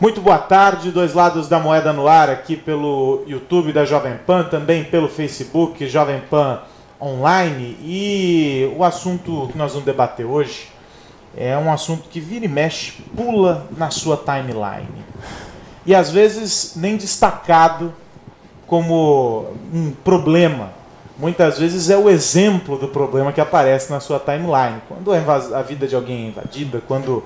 Muito boa tarde, dois lados da moeda no ar, aqui pelo YouTube da Jovem Pan, também pelo Facebook Jovem Pan Online. E o assunto que nós vamos debater hoje é um assunto que vira e mexe, pula na sua timeline. E às vezes nem destacado como um problema. Muitas vezes é o exemplo do problema que aparece na sua timeline. Quando a vida de alguém é invadida, quando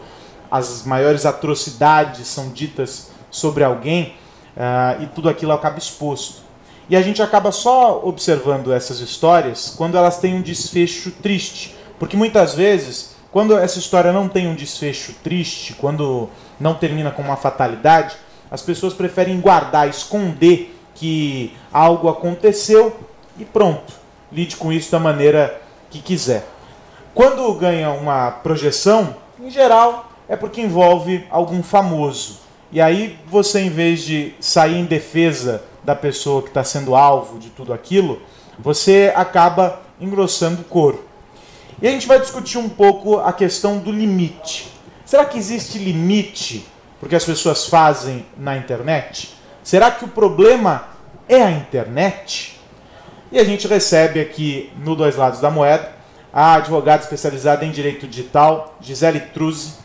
as maiores atrocidades são ditas sobre alguém uh, e tudo aquilo acaba exposto. E a gente acaba só observando essas histórias quando elas têm um desfecho triste. Porque muitas vezes, quando essa história não tem um desfecho triste, quando não termina com uma fatalidade, as pessoas preferem guardar, esconder que algo aconteceu e pronto. Lide com isso da maneira que quiser. Quando ganha uma projeção, em geral, é porque envolve algum famoso. E aí você, em vez de sair em defesa da pessoa que está sendo alvo de tudo aquilo, você acaba engrossando o coro. E a gente vai discutir um pouco a questão do limite. Será que existe limite porque as pessoas fazem na internet? Será que o problema é a internet? E a gente recebe aqui no Dois Lados da Moeda a advogada especializada em direito digital, Gisele Truzzi,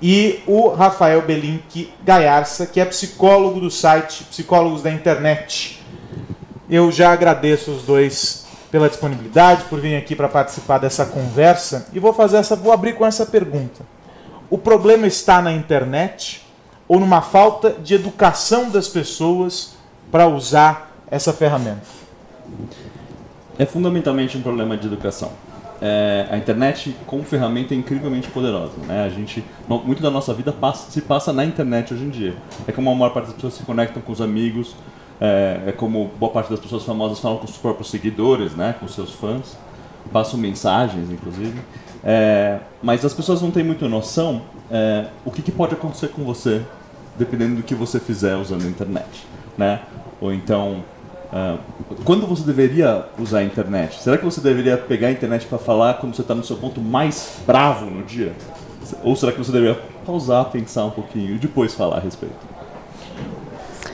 e o Rafael Belink Gaiarça, que é psicólogo do site Psicólogos da Internet. Eu já agradeço os dois pela disponibilidade, por virem aqui para participar dessa conversa e vou fazer essa, vou abrir com essa pergunta. O problema está na internet ou numa falta de educação das pessoas para usar essa ferramenta? É fundamentalmente um problema de educação é, a internet como ferramenta é incrivelmente poderosa. Né? A gente, muito da nossa vida passa, se passa na internet hoje em dia. É como a maior parte das pessoas se conectam com os amigos, é, é como boa parte das pessoas famosas falam com os próprios seguidores, né? com seus fãs, passam mensagens, inclusive. É, mas as pessoas não têm muita noção é, o que, que pode acontecer com você dependendo do que você fizer usando a internet. Né? Ou então Uh, quando você deveria usar a internet? Será que você deveria pegar a internet para falar quando você está no seu ponto mais bravo no dia? Ou será que você deveria pausar, pensar um pouquinho e depois falar a respeito?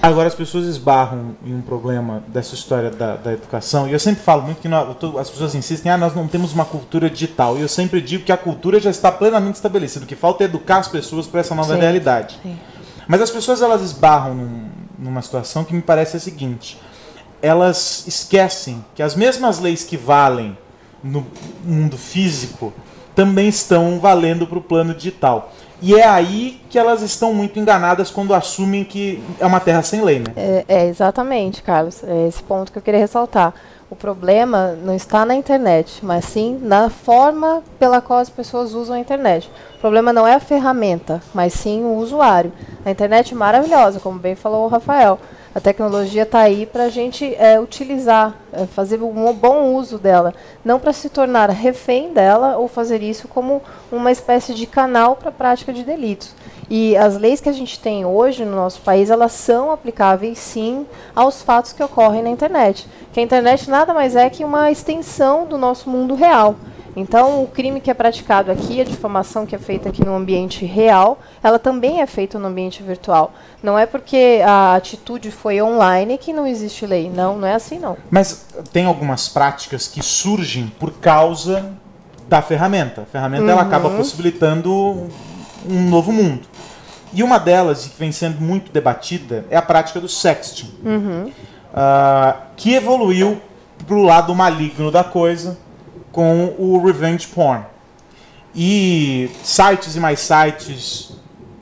Agora as pessoas esbarram em um problema dessa história da, da educação, e eu sempre falo muito que nós, as pessoas insistem, ah, nós não temos uma cultura digital, e eu sempre digo que a cultura já está plenamente estabelecida, o que falta é educar as pessoas para essa nova sim, realidade. Sim. Mas as pessoas elas esbarram num, numa situação que me parece a seguinte, elas esquecem que as mesmas leis que valem no mundo físico também estão valendo para o plano digital. E é aí que elas estão muito enganadas quando assumem que é uma terra sem lei, né? É, é, exatamente, Carlos. É esse ponto que eu queria ressaltar. O problema não está na internet, mas sim na forma pela qual as pessoas usam a internet. O problema não é a ferramenta, mas sim o usuário. A internet é maravilhosa, como bem falou o Rafael a tecnologia está aí para a gente é, utilizar, é, fazer um bom uso dela, não para se tornar refém dela ou fazer isso como uma espécie de canal para a prática de delitos. E as leis que a gente tem hoje no nosso país, elas são aplicáveis sim aos fatos que ocorrem na internet. Que a internet nada mais é que uma extensão do nosso mundo real. Então, o crime que é praticado aqui, a difamação que é feita aqui no ambiente real, ela também é feita no ambiente virtual. Não é porque a atitude foi online que não existe lei. Não, não é assim não. Mas tem algumas práticas que surgem por causa da ferramenta. A ferramenta uhum. ela acaba possibilitando um novo mundo. E uma delas, que vem sendo muito debatida, é a prática do sexting, uhum. uh, que evoluiu para o lado maligno da coisa, com o revenge porn. E sites e mais sites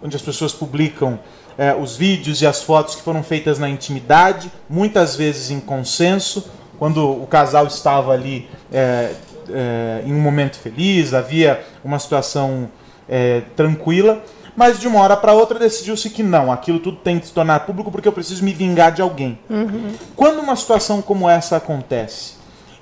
onde as pessoas publicam é, os vídeos e as fotos que foram feitas na intimidade, muitas vezes em consenso, quando o casal estava ali é, é, em um momento feliz, havia uma situação tranquila, mas de uma hora para outra decidiu-se que não, aquilo tudo tem que se tornar público porque eu preciso me vingar de alguém. Uhum. Quando uma situação como essa acontece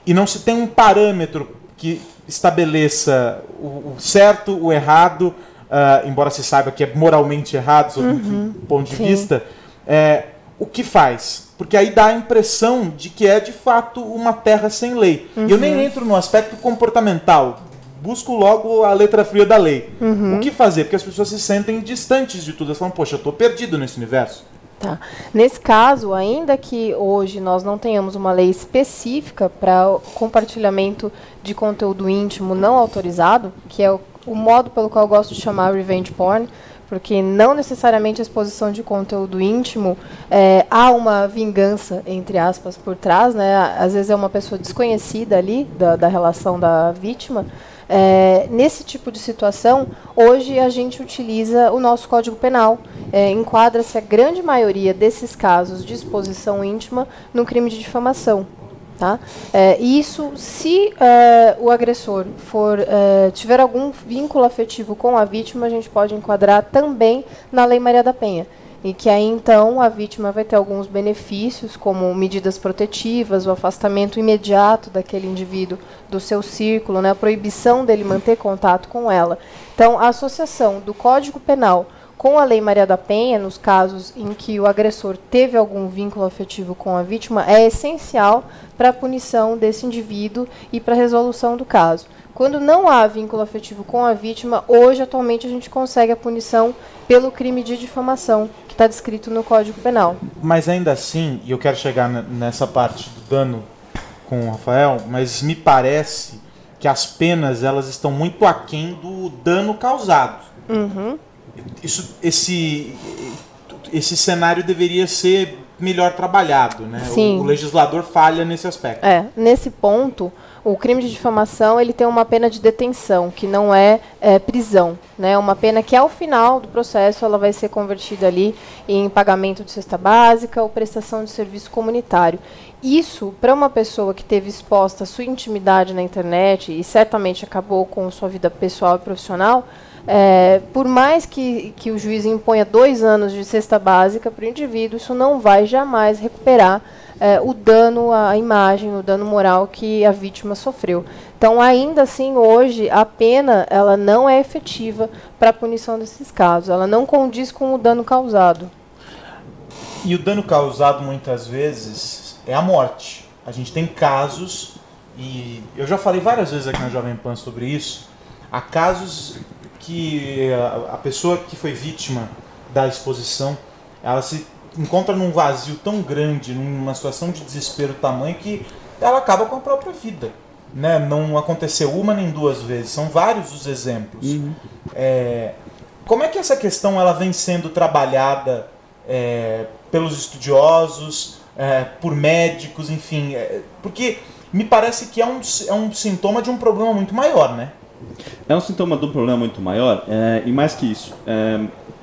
e não se tem um parâmetro que estabeleça o, certo, o errado, uh, embora se saiba que é moralmente errado, sob uhum, um ponto de sim. vista, é, o que faz? Porque aí dá a impressão de que é de fato uma terra sem lei. Uhum. E eu nem uhum. entro no aspecto comportamental busco logo a letra fria da lei. O que fazer? Porque as pessoas se sentem distantes de tudo. Elas falam, poxa, eu estou perdido nesse universo. Tá. Nesse caso, ainda que hoje nós não tenhamos uma lei específica para compartilhamento de conteúdo íntimo não autorizado, que é o, o modo pelo qual eu gosto de chamar revenge porn, porque não necessariamente a exposição de conteúdo íntimo é, há uma vingança, entre aspas, por trás, né? Às vezes é uma pessoa desconhecida ali da, da relação da vítima. É, nesse tipo de situação, hoje a gente utiliza o nosso Código Penal. É, Enquadra-se a grande maioria desses casos de exposição íntima no crime de difamação. Tá? É, isso, se é, o agressor for é, tiver algum vínculo afetivo com a vítima, a gente pode enquadrar também na Lei Maria da Penha e que aí então a vítima vai ter alguns benefícios, como medidas protetivas, o afastamento imediato daquele indivíduo do seu círculo, né, a proibição dele manter contato com ela. Então, a associação do Código Penal com a Lei Maria da Penha, nos casos em que o agressor teve algum vínculo afetivo com a vítima, é essencial para a punição desse indivíduo e para a resolução do caso. Quando não há vínculo afetivo com a vítima, hoje, atualmente, a gente consegue a punição pelo crime de difamação, que está descrito no Código Penal. Mas ainda assim, e eu quero chegar nessa parte do dano com o Rafael, mas me parece que as penas elas estão muito aquém do dano causado. Uhum. Isso, esse, esse cenário deveria ser melhor trabalhado, né? Sim. O, o legislador falha nesse aspecto. É, nesse ponto, o crime de difamação ele tem uma pena de detenção, que não é, é prisão. Né? Uma pena que, ao final do processo, ela vai ser convertida ali em pagamento de cesta básica ou prestação de serviço comunitário. Isso, para uma pessoa que teve exposta a sua intimidade na internet e certamente acabou com sua vida pessoal e profissional, é, por mais que, que o juiz imponha dois anos de cesta básica para o indivíduo, isso não vai jamais recuperar é, o dano à imagem, o dano moral que a vítima sofreu. Então, ainda assim, hoje, a pena ela não é efetiva para a punição desses casos. Ela não condiz com o dano causado. E o dano causado, muitas vezes, é a morte. A gente tem casos, e eu já falei várias vezes aqui na Jovem Pan sobre isso, há casos que a, pessoa que foi vítima da exposição, ela se encontra num vazio tão grande, numa situação de desespero tamanho que ela acaba com a própria vida. Né? Não aconteceu uma nem duas vezes, são vários os exemplos. Uhum. É, como é que essa questão ela vem sendo trabalhada é, pelos estudiosos, é, por médicos, enfim? é, porque me parece que é um, é um sintoma de um problema muito maior, né? É um sintoma de um problema muito maior, é, e mais que isso, é,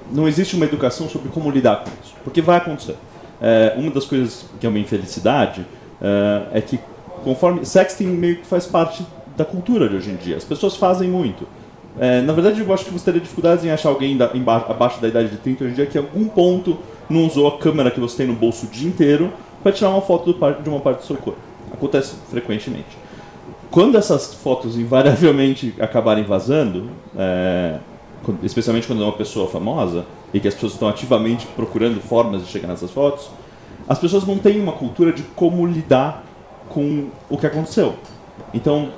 não existe uma educação sobre como lidar com isso, porque vai acontecer. É, uma das coisas que é uma infelicidade é, que conforme sexting meio que faz parte da cultura de hoje em dia, as pessoas fazem muito. Na verdade, eu acho que você teria dificuldades em achar alguém da, abaixo da idade de 30 hoje em dia que em algum ponto não usou a câmera que você tem no bolso o dia inteiro para tirar uma foto do de uma parte do seu corpo. Acontece frequentemente. Quando essas fotos invariavelmente acabarem vazando, é, especialmente quando é uma pessoa famosa e que as pessoas estão ativamente procurando formas de chegar nessas fotos, as pessoas não têm uma cultura de como lidar com o que aconteceu. Então,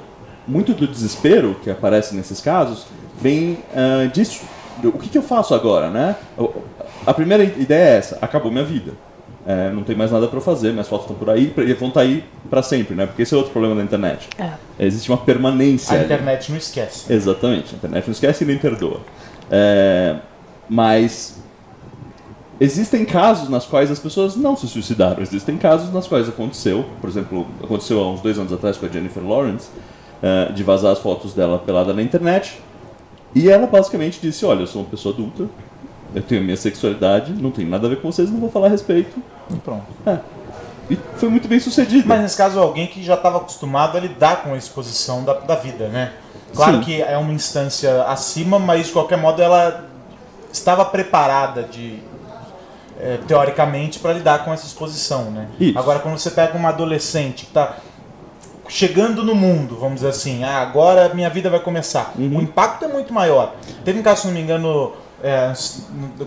muito do desespero que aparece nesses casos vem ah, disso. O que, que eu faço agora, né? A primeira ideia é essa: acabou minha vida. É, não tem mais nada para fazer, minhas fotos estão por aí e vão estar aí para sempre, né? Porque esse é outro problema da internet. É. Existe uma permanência. A ali. internet não esquece. Exatamente, a internet não esquece e nem perdoa. É, mas existem casos nas quais as pessoas não se suicidaram, existem casos nas quais aconteceu, por exemplo, aconteceu há uns dois anos atrás com a Jennifer Lawrence, é, de vazar as fotos dela pelada na internet, e ela basicamente disse, olha, eu sou uma pessoa adulta, eu tenho a minha sexualidade, não tem nada a ver com vocês, não vou falar a respeito. E pronto. É. E foi muito bem sucedido. Mas nesse caso, alguém que já estava acostumado a lidar com a exposição da, da vida, né? Claro Sim. que é uma instância acima, mas de qualquer modo ela estava preparada de é, teoricamente para lidar com essa exposição, né? Isso. Agora, quando você pega uma adolescente que está chegando no mundo, vamos dizer assim, ah, agora minha vida vai começar. Uhum. O impacto é muito maior. Teve um caso, se não me engano, é,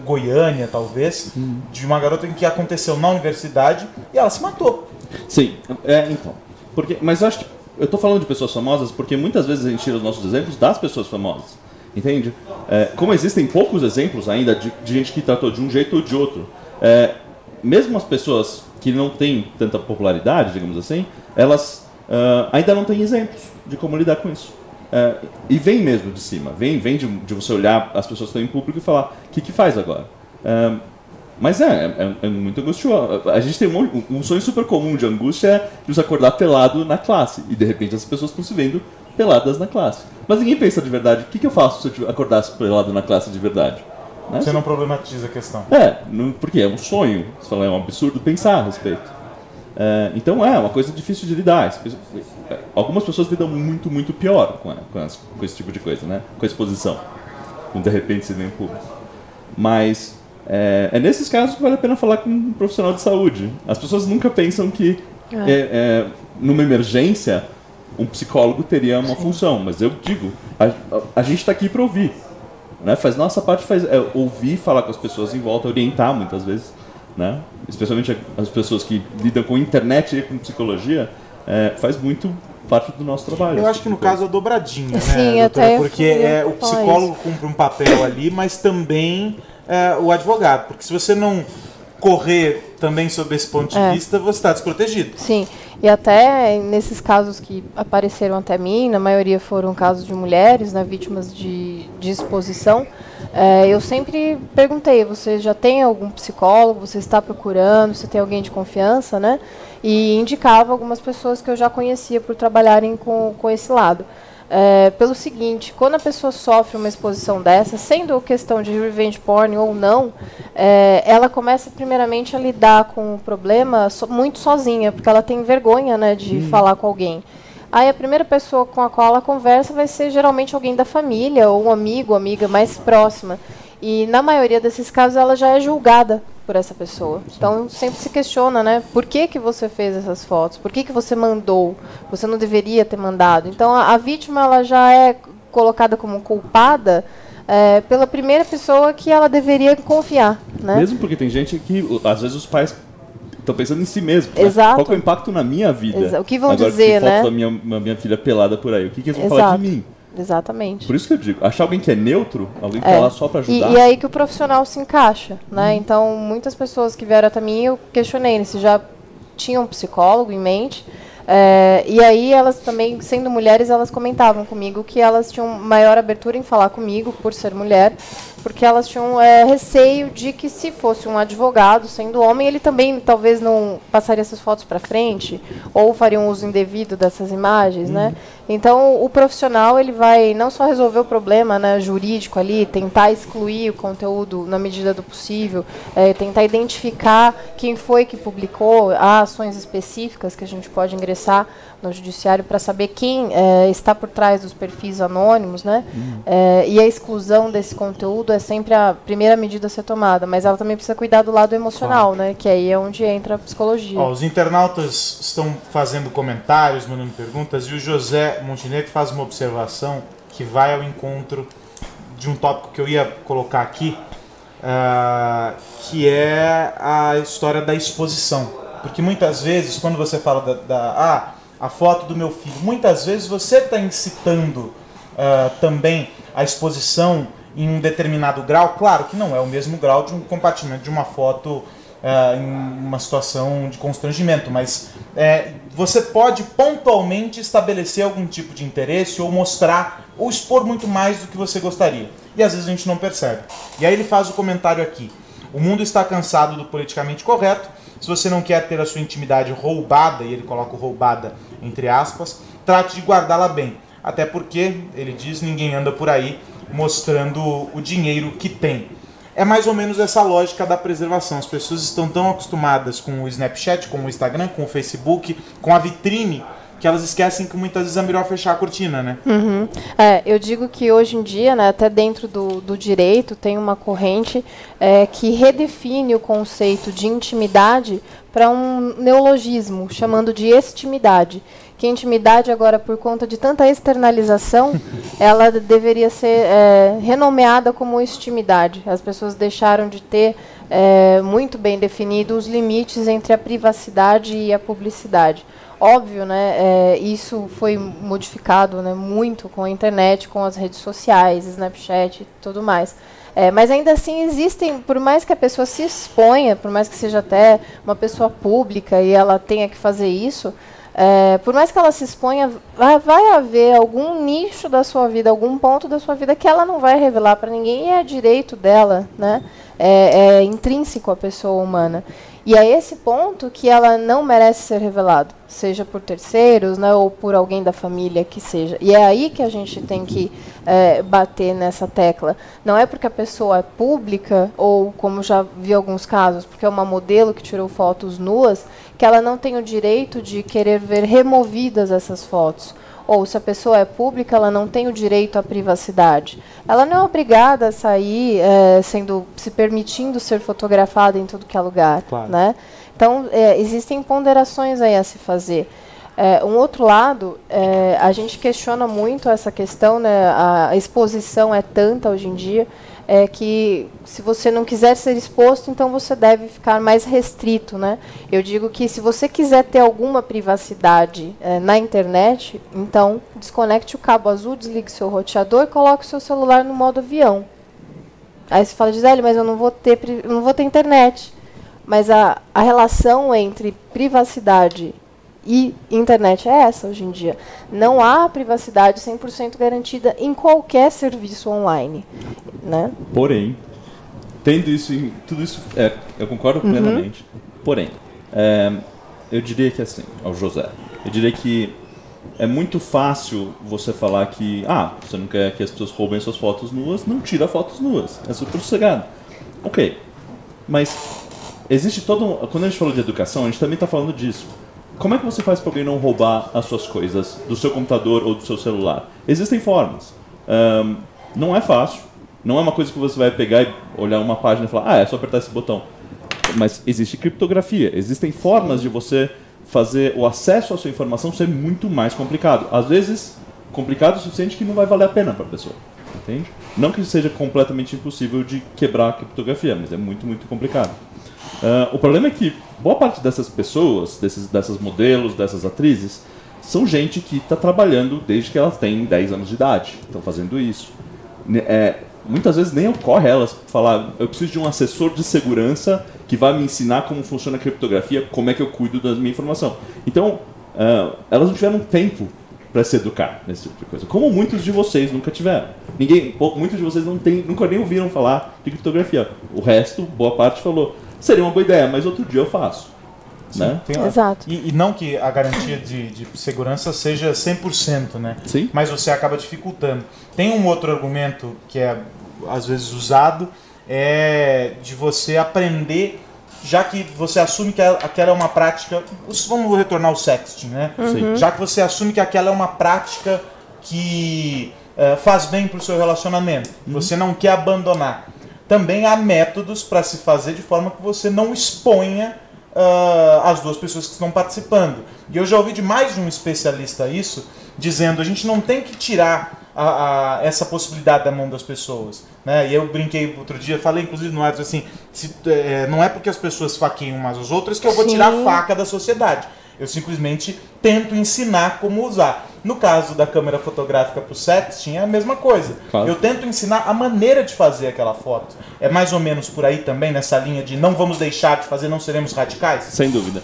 Goiânia, talvez, Uhum. de uma garota em que aconteceu na universidade e ela se matou. Sim, é, então. Porque, mas eu acho que eu estou falando de pessoas famosas porque muitas vezes a gente tira os nossos exemplos das pessoas famosas. Entende? É, como existem poucos exemplos ainda de, de, gente que tratou de um jeito ou de outro, é, mesmo as pessoas que não têm tanta popularidade, digamos assim, elas uh, ainda não têm exemplos de como lidar com isso. É, e vem mesmo de cima, vem, vem de, de, você olhar as pessoas que estão em público e falar: o que, que faz agora? É, mas é, é, é, muito angustioso. A gente tem um, um, sonho super comum de angústia é de você acordar pelado na classe. E de repente as pessoas estão se vendo peladas na classe. Mas ninguém pensa de verdade, o que, que eu faço se eu acordasse pelado na classe de verdade? Né? Você não problematiza a questão. É, não, porque é um sonho. Você fala, é um absurdo pensar a respeito. É, então é uma coisa difícil de lidar. Algumas pessoas lidam muito, muito pior com, a, com, as, com, esse tipo de coisa, né? Com a exposição. Quando de repente se vê em público. Mas é, é, nesses casos que vale a pena falar com um profissional de saúde. As pessoas nunca pensam que é. é, é numa emergência um psicólogo teria uma Sim. função, mas eu digo, a, a, a gente está aqui para ouvir. Né? Faz nossa parte faz é, ouvir, falar com as pessoas em volta, orientar muitas vezes, né? Especialmente as pessoas que lidam com internet e com psicologia, é, faz muito parte do nosso trabalho. Eu acho que no coisa. caso é dobradinha, né, Sim, doutora? Porque é, o psicólogo cumpre um papel ali, mas também é, o advogado. Porque se você não correr também sob esse ponto de é. vista, você está desprotegido. Sim, e até nesses casos que apareceram até mim, na maioria foram casos de mulheres, né, vítimas de, de exposição, é, eu sempre perguntei, você já tem algum psicólogo, você está procurando, você tem alguém de confiança, né? E indicava algumas pessoas que eu já conhecia por trabalharem com, com esse lado é, pelo seguinte: quando a pessoa sofre uma exposição dessa, sendo questão de revenge porn ou não, é, ela começa primeiramente a lidar com o problema so, muito sozinha, porque ela tem vergonha né, de hum. falar com alguém. Aí a primeira pessoa com a qual ela conversa vai ser geralmente alguém da família ou um amigo, amiga mais próxima. E na maioria desses casos ela já é julgada por essa pessoa. Então sempre se questiona, né? Por que, que você fez essas fotos? Por que, que você mandou? Você não deveria ter mandado. Então a, a vítima ela já é colocada como culpada é, pela primeira pessoa que ela deveria confiar, né? Mesmo porque tem gente que às vezes os pais estão pensando em si mesmo. Exato. Né? Qual é o impacto na minha vida? Exa o que vão Agora, dizer, né? da minha, minha filha pelada por aí. O que, que eles vão Exato. falar de mim? Exatamente. Por isso que eu digo, achar alguém que é neutro, alguém que é. tá lá só para ajudar. E, e, aí que o profissional se encaixa, né? Hum. Então, muitas pessoas que vieram até mim, eu questionei né, se já tinham um psicólogo em mente. É, e aí elas também, sendo mulheres, elas comentavam comigo que elas tinham maior abertura em falar comigo por ser mulher, porque elas tinham é, receio de que se fosse um advogado, sendo homem, ele também talvez não passaria essas fotos para frente ou faria um uso indevido dessas imagens, né? Então o profissional ele vai não só resolver o problema né, jurídico ali, tentar excluir o conteúdo na medida do possível, é, tentar identificar quem foi que publicou, há ações específicas que a gente pode ingressar no judiciário para saber quem é, está por trás dos perfis anônimos, né? É, e a exclusão desse conteúdo é sempre a primeira medida a ser tomada, mas ela também precisa cuidar do lado emocional, né? Que aí é onde entra a psicologia. Ó, os internautas estão fazendo comentários, mandando perguntas, e o José Montenegro faz uma observação que vai ao encontro de um tópico que eu ia colocar aqui, uh, que é a história da exposição. Porque muitas vezes, quando você fala da, da ah, a foto do meu filho. Muitas vezes você está incitando uh, também a exposição em um determinado grau. Claro que não é o mesmo grau de um compartimento de uma foto uh, em uma situação de constrangimento, mas é, você pode pontualmente estabelecer algum tipo de interesse ou mostrar ou expor muito mais do que você gostaria. E às vezes a gente não percebe. E aí ele faz o comentário aqui. O mundo está cansado do politicamente correto se você não quer ter a sua intimidade roubada, e ele coloca roubada entre aspas, trate de guardá-la bem. Até porque, ele diz, ninguém anda por aí mostrando o dinheiro que tem. É mais ou menos essa lógica da preservação. As pessoas estão tão acostumadas com o Snapchat, com o Instagram, com o Facebook, com a vitrine que elas esquecem que muitas vezes é melhor fechar a cortina, né? Uhum. É, eu digo que hoje em dia, né, até dentro do, do direito, tem uma corrente é, que redefine o conceito de intimidade para um neologismo, chamando de estimidade. Que intimidade agora, por conta de tanta externalização, ela deveria ser é, renomeada como estimidade. As pessoas deixaram de ter é, muito bem definidos os limites entre a privacidade e a publicidade. Óbvio, né? É, isso foi modificado né, muito com a internet, com as redes sociais, Snapchat e tudo mais. É, mas ainda assim existem, por mais que a pessoa se exponha, por mais que seja até uma pessoa pública e ela tenha que fazer isso, é, por mais que ela se exponha, vai, vai, haver algum nicho da sua vida, algum ponto da sua vida que ela não vai revelar para ninguém e é direito dela, né? É, é intrínseco à pessoa humana. E é esse ponto que ela não merece ser revelado, seja por terceiros, né, ou por alguém da família que seja. E é aí que a gente tem que é, bater nessa tecla. Não é porque a pessoa é pública, ou como já vi alguns casos, porque é uma modelo que tirou fotos nuas, que ela não tem o direito de querer ver removidas essas fotos ou se a pessoa é pública, ela não tem o direito à privacidade. Ela não é obrigada a sair é, sendo, se permitindo ser fotografada em tudo que é lugar, claro. né? Então é, existem ponderações aí a se fazer. É, um outro lado, é, a gente questiona muito essa questão, né? A exposição é tanta hoje em dia é que se você não quiser ser exposto, então você deve ficar mais restrito, né? Eu digo que se você quiser ter alguma privacidade é, na internet, então desconecte o cabo azul, desligue seu roteador, coloque o seu celular no modo avião. Aí você fala, Gisele, mas eu não vou ter, não vou ter internet. Mas a, a relação entre privacidade e internet é essa hoje em dia. Não há privacidade 100% garantida em qualquer serviço online. Né? Porém, tendo isso, tudo isso, é, eu concordo uhum. plenamente. Porém, é, eu diria que assim, ao José, eu diria que é muito fácil você falar que, ah, você não quer que as pessoas roubem suas fotos nuas, não tira fotos nuas. É super sossegado. Ok. Mas existe todo um, Quando a gente falou de educação, a gente também está falando disso como é que você faz para alguém não roubar as suas coisas do seu computador ou do seu celular? Existem formas. Um, não é fácil. Não é uma coisa que você vai pegar e olhar uma página e falar, ah, é só apertar esse botão. Mas existe criptografia. Existem formas de você fazer o acesso à sua informação ser muito mais complicado. Às vezes, complicado o suficiente que não vai valer a pena para a pessoa. Entende? Não que seja completamente impossível de quebrar a criptografia, mas é muito, muito complicado. Uh, o problema é que boa parte dessas pessoas, desses, dessas modelos, dessas atrizes, são gente que está trabalhando desde que elas têm 10 anos de idade. Estão fazendo isso. É, muitas vezes nem ocorre elas falar, eu preciso de um assessor de segurança que vai me ensinar como funciona a criptografia, como é que eu cuido da minha informação. Então, uh, elas não tiveram tempo para se educar nesse tipo de coisa. Como muitos de vocês nunca tiveram. Ninguém, muitos de vocês não tem, nunca nem ouviram falar de criptografia. O resto, boa parte falou seria uma boa ideia, mas outro dia eu faço. Sim, né? Exato. E, e, não que a garantia de, de, segurança seja 100%, né? Sim. Mas você acaba dificultando. Tem um outro argumento que é às vezes usado, é de você aprender, já que você assume que aquela é uma prática. Vamos retornar ao sexting, né? Uhum. Já que você assume que aquela é uma prática que uh, faz bem para o seu relacionamento, uhum. você não quer abandonar também há métodos para se fazer de forma que você não exponha uh, as duas pessoas que estão participando. E eu já ouvi de mais de um especialista isso, dizendo a gente não tem que tirar a, a, essa possibilidade da mão das pessoas. Né? E eu brinquei outro dia, falei inclusive no Atos assim, se, é, não é porque as pessoas faqueiam umas às outras que eu vou Sim. tirar a faca da sociedade. Eu simplesmente tento ensinar como usar. No caso da câmera fotográfica para o sexting, é a mesma coisa. Claro. Eu tento ensinar a maneira de fazer aquela foto. É mais ou menos por aí também, nessa linha de não vamos deixar de fazer, não seremos radicais? Sem dúvida.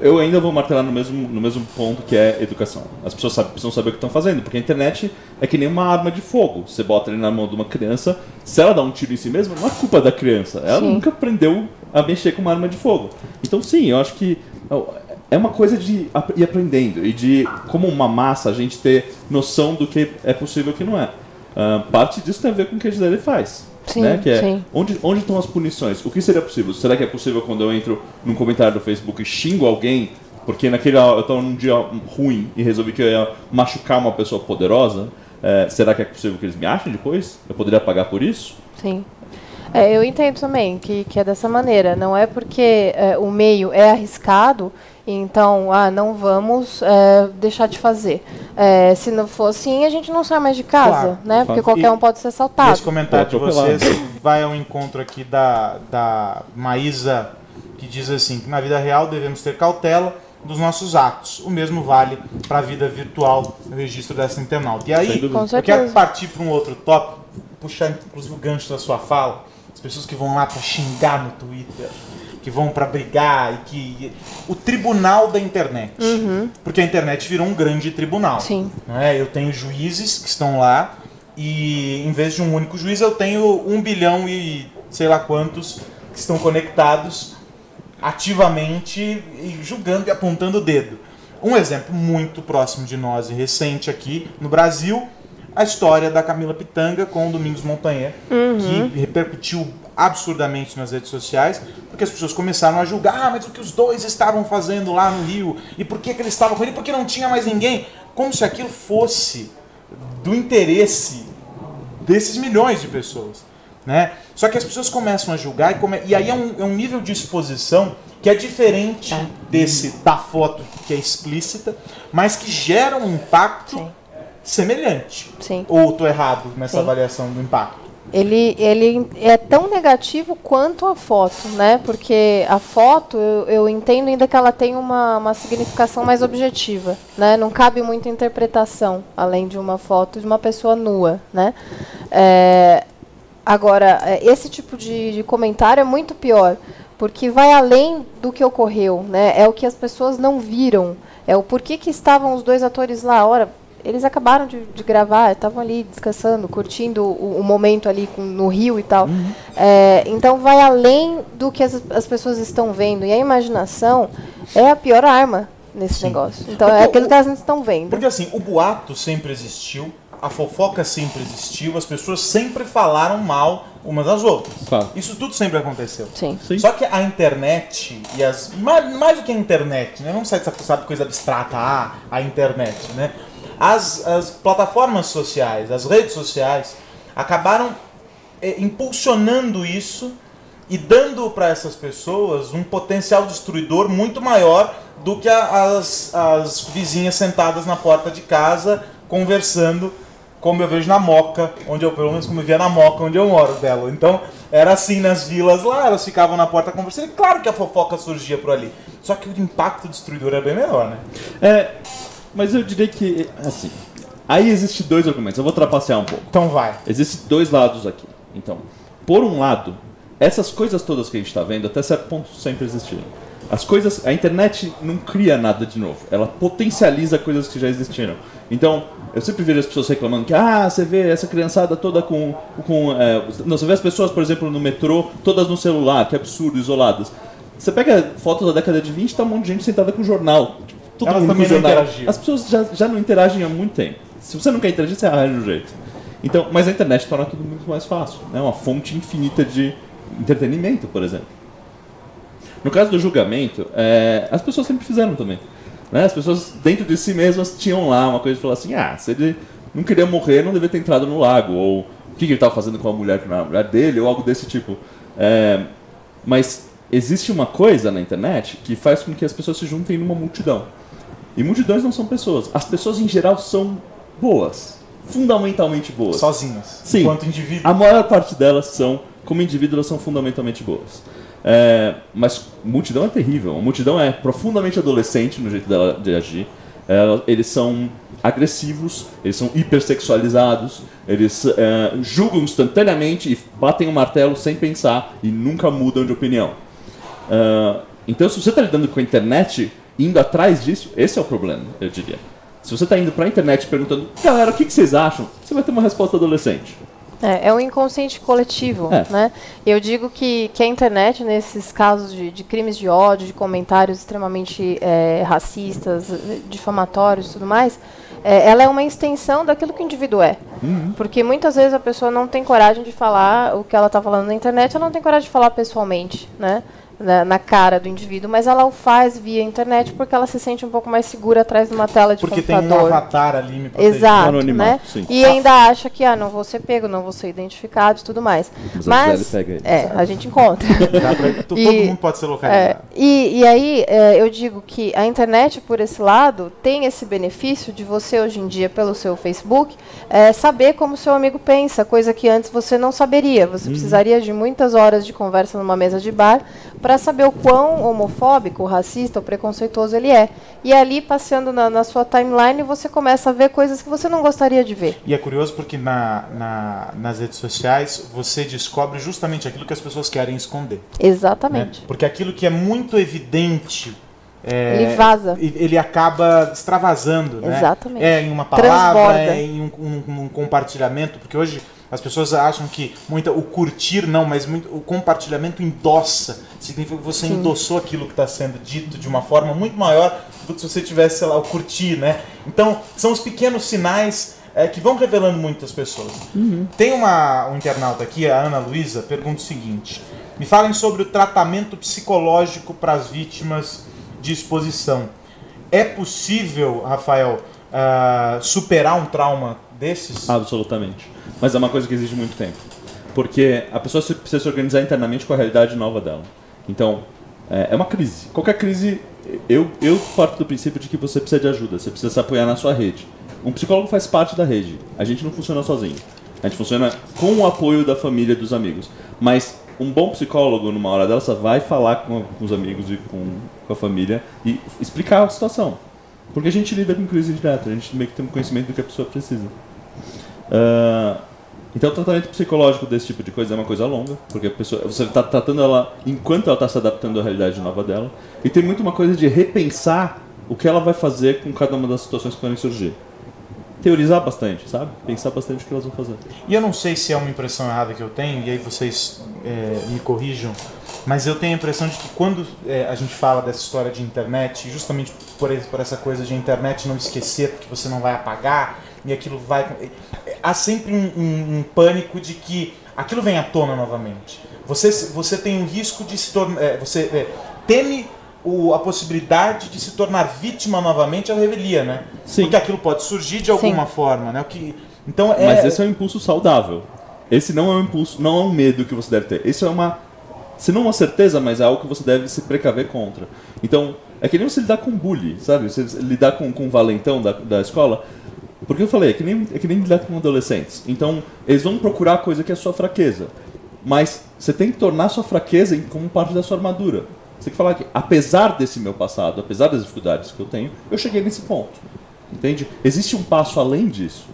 Eu ainda vou martelar no mesmo, no mesmo ponto que é educação. As pessoas sabem, precisam saber o que estão fazendo, porque a internet é que nem uma arma de fogo. Você bota ele na mão de uma criança, se ela dá um tiro em si mesma, não é culpa da criança. Ela sim. nunca aprendeu a mexer com uma arma de fogo. Então, sim, eu acho que é uma coisa de ir aprendendo e de, como uma massa, a gente ter noção do que é possível e o que não é. Uh, parte disso tem a ver com o que a Gisele faz. Sim, né? Que é sim. Onde, onde estão as punições? O que seria possível? Será que é possível quando eu entro num comentário do Facebook e xingo alguém porque naquele eu estou num dia ruim e resolvi que eu ia machucar uma pessoa poderosa? É, será que é possível que eles me achem depois? Eu poderia pagar por isso? Sim. É, eu entendo também que, que é dessa maneira. Não é porque é, o meio é arriscado então, ah, não vamos é, deixar de fazer. É, se não for assim, a gente não sai mais de casa, claro. né? Porque qualquer e, um pode ser assaltado. Esse comentário de vocês vai ao encontro aqui da, da Maísa, que diz assim, que na vida real devemos ter cautela, dos nossos atos. O mesmo vale para a vida virtual, o registro dessa internauta. E aí, eu quero partir para um outro tópico, puxar inclusive o gancho da sua fala, as pessoas que vão lá para xingar no Twitter, que vão para brigar e que o tribunal da internet, porque a internet virou um grande tribunal. Sim. não é? Eu tenho juízes que estão lá e em vez de um único juiz eu tenho um bilhão e sei lá quantos que estão conectados ativamente e julgando e apontando o dedo. Um exemplo muito próximo de nós e recente aqui no Brasil, a história da Camila Pitanga com o Domingos Montanher, que repercutiu absurdamente nas redes sociais, porque as pessoas começaram a julgar, ah, mas o que os dois estavam fazendo lá no Rio, e por que, que eles estavam com ele, porque não tinha mais ninguém, como se aquilo fosse do interesse desses milhões de pessoas. Né? Só que as pessoas começam a julgar e, come... e aí é um, é um nível de exposição que é diferente desse da foto que é explícita, mas que gera um impacto Sim. Semelhante. Sim. Ou estou errado nessa Sim. avaliação do impacto? Ele, ele é tão negativo quanto a foto, né? Porque a foto, eu, eu entendo ainda que ela tem uma, uma significação mais objetiva, né? Não cabe muita interpretação, além de uma foto de uma pessoa nua, né? É, agora, é, esse tipo de, de comentário é muito pior, porque vai além do que ocorreu, né? É o que as pessoas não viram, é o porquê que estavam os dois atores lá. Ora, eles acabaram de, de gravar, estavam ali descansando, curtindo o, o momento ali com- no rio e tal. É, então vai além do que as, as pessoas estão vendo. E a imaginação é a pior arma nesse negócio. Então Porque é aquilo o- que elas não estão vendo. Porque assim, o boato sempre existiu, a fofoca sempre existiu, as pessoas sempre falaram mal umas das outras. Claro. Isso tudo sempre aconteceu. Sim. Sim. Só que a internet e as. Mais, mais do que a internet, né? Vamos sair dessa sabe, coisa abstrata, ah, a internet, né? As, as plataformas sociais, as redes sociais, acabaram eh, impulsionando isso e dando para essas pessoas um potencial destruidor muito maior do que a- as, as vizinhas sentadas na porta de casa conversando, como eu vejo na Moca, onde eu, pelo menos como eu via na Moca, onde eu moro, Belo. Então, era assim nas vilas lá, elas ficavam na porta conversando, e claro que a fofoca surgia por ali. Só que o impacto destruidor é bem menor, né? É, mas eu diria que, assim, aí existe dois argumentos. Eu vou trapacear um pouco. Então vai. Existem dois lados aqui. Então, por um lado, essas coisas todas que a gente está vendo, até certo ponto, sempre existiram. As coisas, a internet não cria nada de novo, ela potencializa coisas que já existiram. Então, eu sempre vejo as pessoas reclamando que, ah, você vê essa criançada toda com. com é, não, você vê as pessoas, por exemplo, no metrô, todas no celular, que absurdo, isoladas. Você pega fotos da década de 20, tá um monte de gente sentada com jornal. Tipo, Todo Elas mundo também não jornal. interagiam. As pessoas já, já não interagem há muito tempo. Se você não quer interagir, você arranja um jeito. Então, mas a internet torna tudo muito mais fácil. É né? uma fonte infinita de entretenimento, por exemplo. No caso do julgamento, é, as pessoas sempre fizeram também. Né? As pessoas dentro de si mesmas tinham lá uma coisa de falar assim: ah, se ele não queria morrer, não devia ter entrado no lago. Ou o que, que ele estava fazendo com a mulher que não era a mulher dele, ou algo desse tipo. É, mas existe uma coisa na internet que faz com que as pessoas se juntem numa multidão. E multidões não são pessoas. As pessoas em geral são boas. Fundamentalmente boas. Sozinhas. Sim. Enquanto indivíduo. A maior parte delas são, como indivíduo, elas são fundamentalmente boas. É, mas multidão é terrível. A multidão é profundamente adolescente no jeito dela de agir. É, eles são agressivos, eles são hipersexualizados, eles é, julgam instantaneamente e batem o martelo sem pensar e nunca mudam de opinião. É, então, se você está lidando com a internet, indo atrás disso, esse é o problema, eu diria. Se você está indo para a internet perguntando, galera, o que, que vocês acham? Você vai ter uma resposta adolescente. É, é um inconsciente coletivo, É. né? Eu digo que, que a internet, nesses casos de, de crimes de ódio, de comentários extremamente é, racistas, difamatórios e tudo mais, é, ela é uma extensão daquilo que o indivíduo é. Porque muitas vezes a pessoa não tem coragem de falar o que ela está falando na internet, ela não tem coragem de falar pessoalmente, né? Na, na cara do indivíduo, mas ela o faz via internet porque ela se sente um pouco mais segura atrás de uma tela de Porque tem um computador. avatar ali me protegendo. Exato, Anonimato, né? sim. E ainda acha que ah, não vou ser pego, não vou ser identificado e tudo mais. Mas a Mas pega ele. é, a gente encontra. Pra- Todo E- mundo pode ser É, localizado. e, e aí é, eu digo que a internet, por esse lado, tem esse benefício de você hoje em dia, pelo seu Facebook, é, saber como seu amigo pensa, coisa que antes você não saberia. Você precisaria de muitas horas de conversa numa mesa de bar para saber o quão homofóbico, racista ou preconceituoso ele é. E ali, passeando na, na, sua timeline, você começa a ver coisas que você não gostaria de ver. E é curioso porque na, na, nas redes sociais você descobre justamente aquilo que as pessoas querem esconder. Exatamente. Né? Porque aquilo que é muito evidente é, ele vaza. Ele acaba extravasando, né? Exatamente. É em uma palavra, é em um, um, um, compartilhamento, porque hoje as pessoas acham que muita, o curtir não, mas muito, o compartilhamento endossa. Significa que você Sim. endossou aquilo que está sendo dito de uma forma muito maior do que se você tivesse, sei lá, o curtir, né? Então, são os pequenos sinais é, que vão revelando muitas pessoas. Uhum. Tem uma, um internauta aqui, a Ana Luísa, pergunta o seguinte: me falem sobre o tratamento psicológico para as vítimas de exposição. É possível, Rafael, uh, superar um trauma desses? Absolutamente. Mas é uma coisa que exige muito tempo. Porque a pessoa precisa se organizar internamente com a realidade nova dela. Então, é, é uma crise. Qualquer crise, eu, eu parto do princípio de que você precisa de ajuda, você precisa se apoiar na sua rede. Um psicólogo faz parte da rede. A gente não funciona sozinho. A gente funciona com o apoio da família e dos amigos. Mas um bom psicólogo, numa hora dessa, vai falar com, os amigos e com, com, a família e explicar a situação. Porque a gente lida com crise direta, a gente meio que tem um conhecimento do que a pessoa precisa. Uh, então, o tratamento psicológico desse tipo de coisa é uma coisa longa, porque a pessoa, você está tratando ela enquanto ela está se adaptando à realidade nova dela. E tem muito uma coisa de repensar o que ela vai fazer com cada uma das situações que podem surgir teorizar bastante, sabe? Pensar bastante o que elas vão fazer. E eu não sei se é uma impressão errada que eu tenho, e aí vocês é, me corrijam, mas eu tenho a impressão de que quando é, a gente fala dessa história de internet, justamente por, por essa coisa de internet não esquecer, porque você não vai apagar, e aquilo vai. Há sempre um, um, um pânico de que aquilo vem à tona novamente. Você, você tem o risco de se tornar. É, você é, teme o, a possibilidade de se tornar vítima novamente à revelia, né? Sim. Porque aquilo pode surgir de alguma Sim. forma, né? O que, então é... Mas esse é um impulso saudável. Esse não é um impulso, não é um medo que você deve ter. Esse é uma, se não uma certeza, mas é algo que você deve se precaver contra. Então, é que nem você lidar com bullying, sabe? Você lidar com, com o valentão da, da escola. Porque eu falei, é que, nem, é que nem lidar com adolescentes. Então, eles vão procurar coisa que é sua fraqueza. Mas você tem que tornar sua fraqueza como parte da sua armadura. Você tem que falar que, apesar desse meu passado, apesar das dificuldades que eu tenho, eu cheguei nesse ponto. Entende? Existe um passo além disso.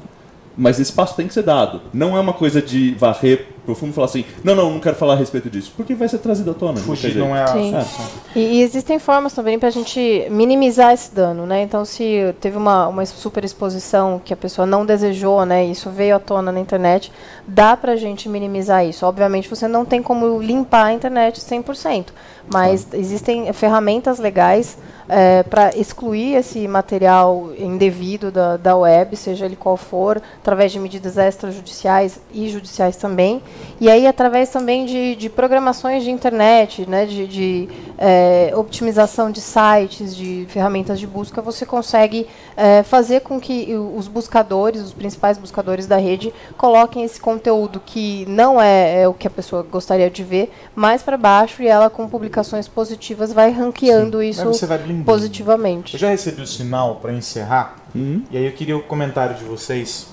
Mas esse passo tem que ser dado. Não é uma coisa de varrer profundo falar assim, não, não, não quero falar a respeito disso. Porque vai ser trazido à tona. Fugir não, é a Sim. É. E, e, existem formas também para a gente minimizar esse dano, né? Então, se teve uma, uma super exposição que a pessoa não desejou, né? Isso veio à tona na internet, dá para a gente minimizar isso. Obviamente, você não tem como limpar a internet 100%, mas existem ferramentas legais é, para excluir esse material indevido da, da web, seja ele qual for, através de medidas extrajudiciais e judiciais também. E aí, através também de, de programações de internet, né, de, de é, optimização de sites, de ferramentas de busca, você consegue é, fazer com que os buscadores, os principais buscadores da rede, coloquem esse conteúdo que não é, é o que a pessoa gostaria de ver mais para baixo e ela, com publicações positivas, vai ranqueando Sim. isso positivamente. Eu já recebi o sinal para encerrar, uhum. e aí eu queria o comentário de vocês,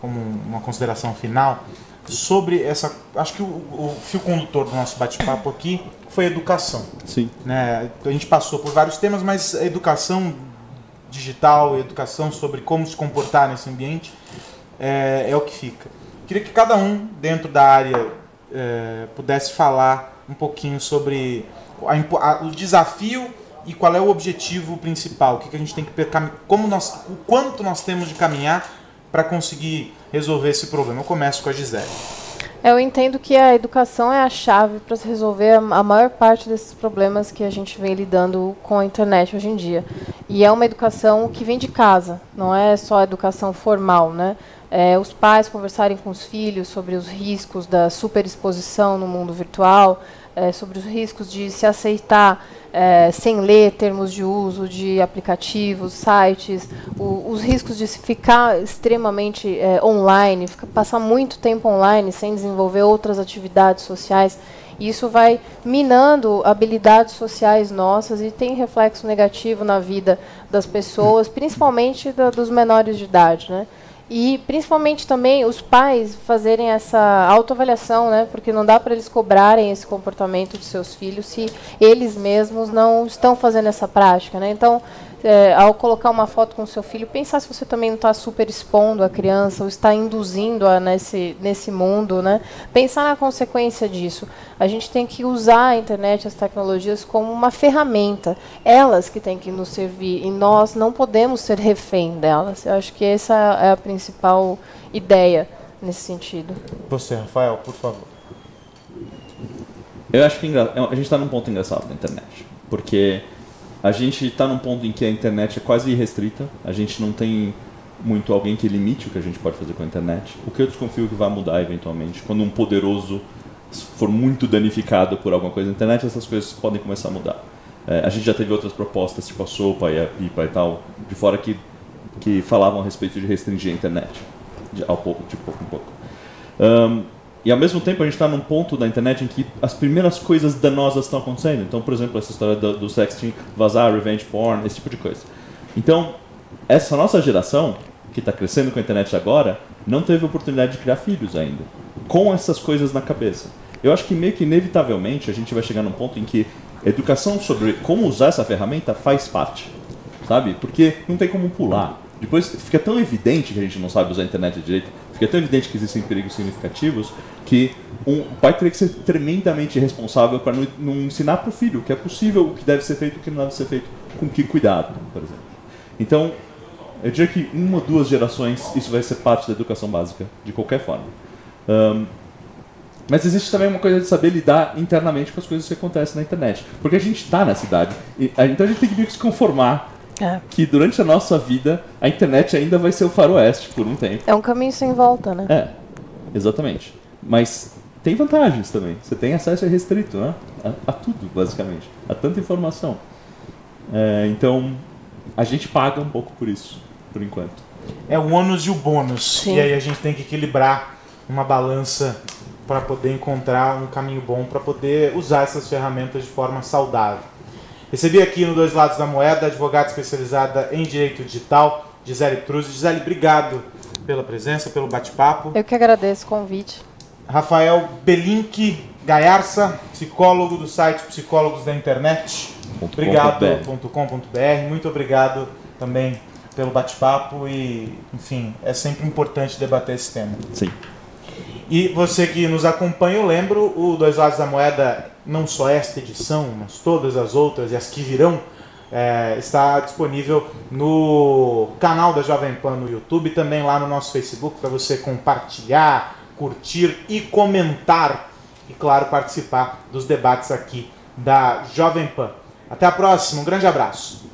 como uma consideração final, sobre essa. Acho que o, o fio condutor do nosso bate-papo aqui foi educação. Sim. Né? A gente passou por vários temas, mas a educação digital, educação sobre como se comportar nesse ambiente é, é o que fica. Queria que cada um dentro da área é, pudesse falar um pouquinho sobre a, a, o desafio e qual é o objetivo principal, o que, que a gente tem que como nós, o quanto nós temos de caminhar para conseguir resolver esse problema. Eu começo com a Gisele. Eu entendo que a educação é a chave para resolver a maior parte desses problemas que a gente vem lidando com a internet hoje em dia. E é uma educação que vem de casa, não é só a educação formal, né? É, os pais conversarem com os filhos sobre os riscos da superexposição no mundo virtual, é, sobre os riscos de se aceitar é, sem ler termos de uso de aplicativos, sites, o, os riscos de ficar extremamente é, online, ficar, passar muito tempo online sem desenvolver outras atividades sociais. Isso vai minando habilidades sociais nossas e tem reflexo negativo na vida das pessoas, principalmente da, dos menores de idade. Né? E principalmente também os pais fazerem essa autoavaliação, né? Porque não dá para eles cobrarem esse comportamento de seus filhos se eles mesmos não estão fazendo essa prática, né? Então, é, ao colocar uma foto com seu filho, pensar se você também não está super expondo a criança ou está induzindo a nesse, nesse mundo, né? Pensar na consequência disso. A gente tem que usar a internet, as tecnologias como uma ferramenta. Elas que têm que nos servir e nós não podemos ser refém delas. Eu acho que essa é a principal ideia nesse sentido. Você, Rafael, por favor. Eu acho que a gente está num ponto engraçado na internet, porque a gente está num ponto em que a internet é quase irrestrita, a gente não tem muito alguém que limite o que a gente pode fazer com a internet. O que eu desconfio que vai mudar eventualmente, quando um poderoso for muito danificado por alguma coisa na internet, essas coisas podem começar a mudar. É, a gente já teve outras propostas, tipo a Sopa e a Pipa e tal, de fora que, que falavam a respeito de restringir a internet, de, ao pouco, de pouco em pouco. Um, e ao mesmo tempo a gente está num ponto da internet em que as primeiras coisas danosas estão acontecendo. Então, por exemplo, essa história do, do sexting vazar, revenge porn, esse tipo de coisa. Então, essa nossa geração, que está crescendo com a internet agora, não teve oportunidade de criar filhos ainda, com essas coisas na cabeça. Eu acho que meio que inevitavelmente a gente vai chegar num ponto em que educação sobre como usar essa ferramenta faz parte, sabe? Porque não tem como pular. Depois fica tão evidente que a gente não sabe usar a internet direito, fica tão evidente que existem perigos significativos que um pai teria que ser tremendamente responsável para não, não, ensinar para o filho o que é possível, o que deve ser feito, o que não deve ser feito, com que cuidado, por exemplo. Então, eu diria que uma ou duas gerações isso vai ser parte da educação básica, de qualquer forma. Um, mas existe também uma coisa de saber lidar internamente com as coisas que acontecem na internet. Porque a gente está na cidade, e, então a gente tem que que se conformar é. que durante a nossa vida a internet ainda vai ser o faroeste por um tempo. É um caminho sem volta, né? É, exatamente. Mas tem vantagens também. Você tem acesso restrito né? a, a tudo, basicamente. A tanta informação. É, então, a gente paga um pouco por isso, por enquanto. É o ônus e o bônus. Sim. E aí a gente tem que equilibrar uma balança para poder encontrar um caminho bom para poder usar essas ferramentas de forma saudável. Recebi aqui no Dois Lados da Moeda, advogada especializada em direito digital, Gisele Truz. Gisele, obrigado pela presença, pelo bate-papo. Eu que agradeço o convite. Rafael Belink Gaiarça, psicólogo do site Psicólogos da Internet. Obrigado.com.br. Muito obrigado também pelo bate-papo e, enfim, é sempre importante debater esse tema. Sim. E você que nos acompanha, eu lembro, o Dois Lados da Moeda, não só esta edição, mas todas as outras e as que virão, é, está disponível no canal da Jovem Pan no YouTube, também lá no nosso Facebook, para você compartilhar, curtir e comentar. E, claro, participar dos debates aqui da Jovem Pan. Até a próxima, um grande abraço.